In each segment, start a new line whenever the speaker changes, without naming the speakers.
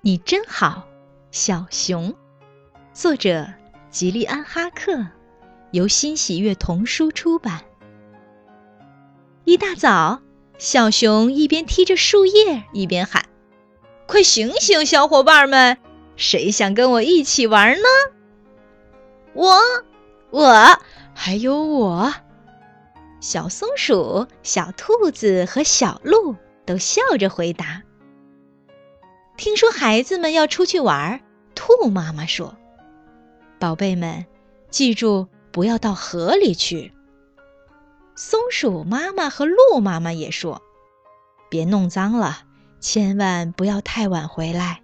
你真好，小熊。作者：吉利安·哈克，由新喜悦童书出版。一大早，小熊一边踢着树叶，一边喊：“快醒醒，小伙伴们！谁想跟我一起玩呢？”
我，
我，还有我。小松鼠、小兔子和小鹿都笑着回答。听说孩子们要出去玩，兔妈妈说：“宝贝们，记住不要到河里去。”松鼠妈妈和鹿妈妈也说：“别弄脏了，千万不要太晚回来。”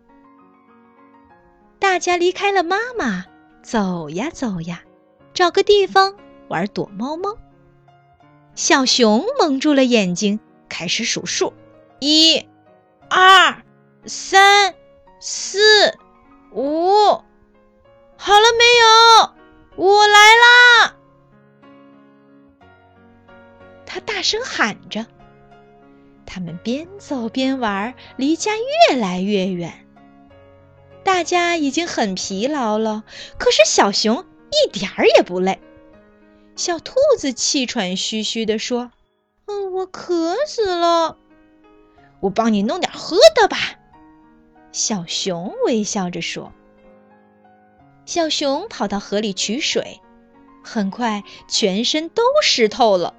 大家离开了妈妈，走呀走呀，找个地方玩躲猫猫。小熊蒙住了眼睛，开始数数：
一、二。三、四、五，好了没有？我来啦！
他大声喊着。他们边走边玩，离家越来越远。大家已经很疲劳了，可是小熊一点儿也不累。小兔子气喘吁吁地说：“
嗯，我渴死了，
我帮你弄点喝的吧。”小熊微笑着说：“小熊跑到河里取水，很快全身都湿透了。”“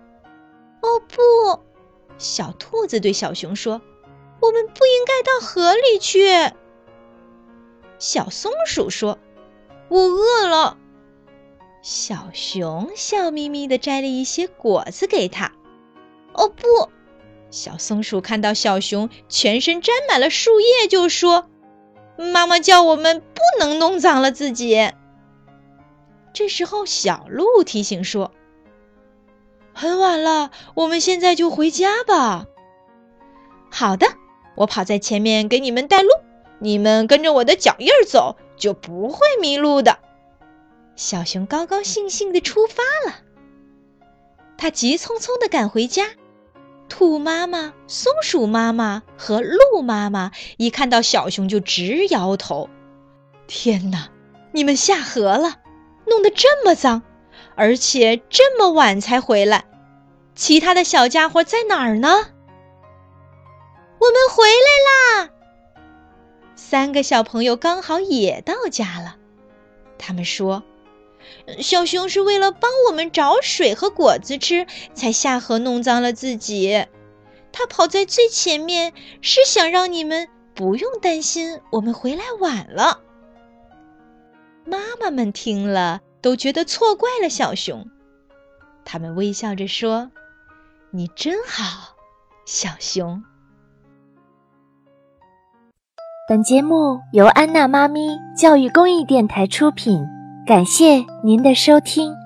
哦不！”
小兔子对小熊说，“
我们不应该到河里去。”
小松鼠说：“
我饿了。”
小熊笑眯眯地摘了一些果子给他。
“哦不！”
小松鼠看到小熊全身沾满了树叶，就说：“妈妈叫我们不能弄脏了自己。”这时候，小鹿提醒说：“很晚了，我们现在就回家吧。”“好的，我跑在前面给你们带路，你们跟着我的脚印儿走，就不会迷路的。”小熊高高兴兴地出发了，他急匆匆地赶回家。兔妈妈、松鼠妈妈和鹿妈妈一看到小熊就直摇头：“天哪，你们下河了，弄得这么脏，而且这么晚才回来，其他的小家伙在哪儿呢？”
我们回来啦！
三个小朋友刚好也到家了，他们说。
小熊是为了帮我们找水和果子吃，才下河弄脏了自己。它跑在最前面，是想让你们不用担心我们回来晚了。
妈妈们听了都觉得错怪了小熊，他们微笑着说：“你真好，小熊。”
本节目由安娜妈咪教育公益电台出品。感谢您的收听。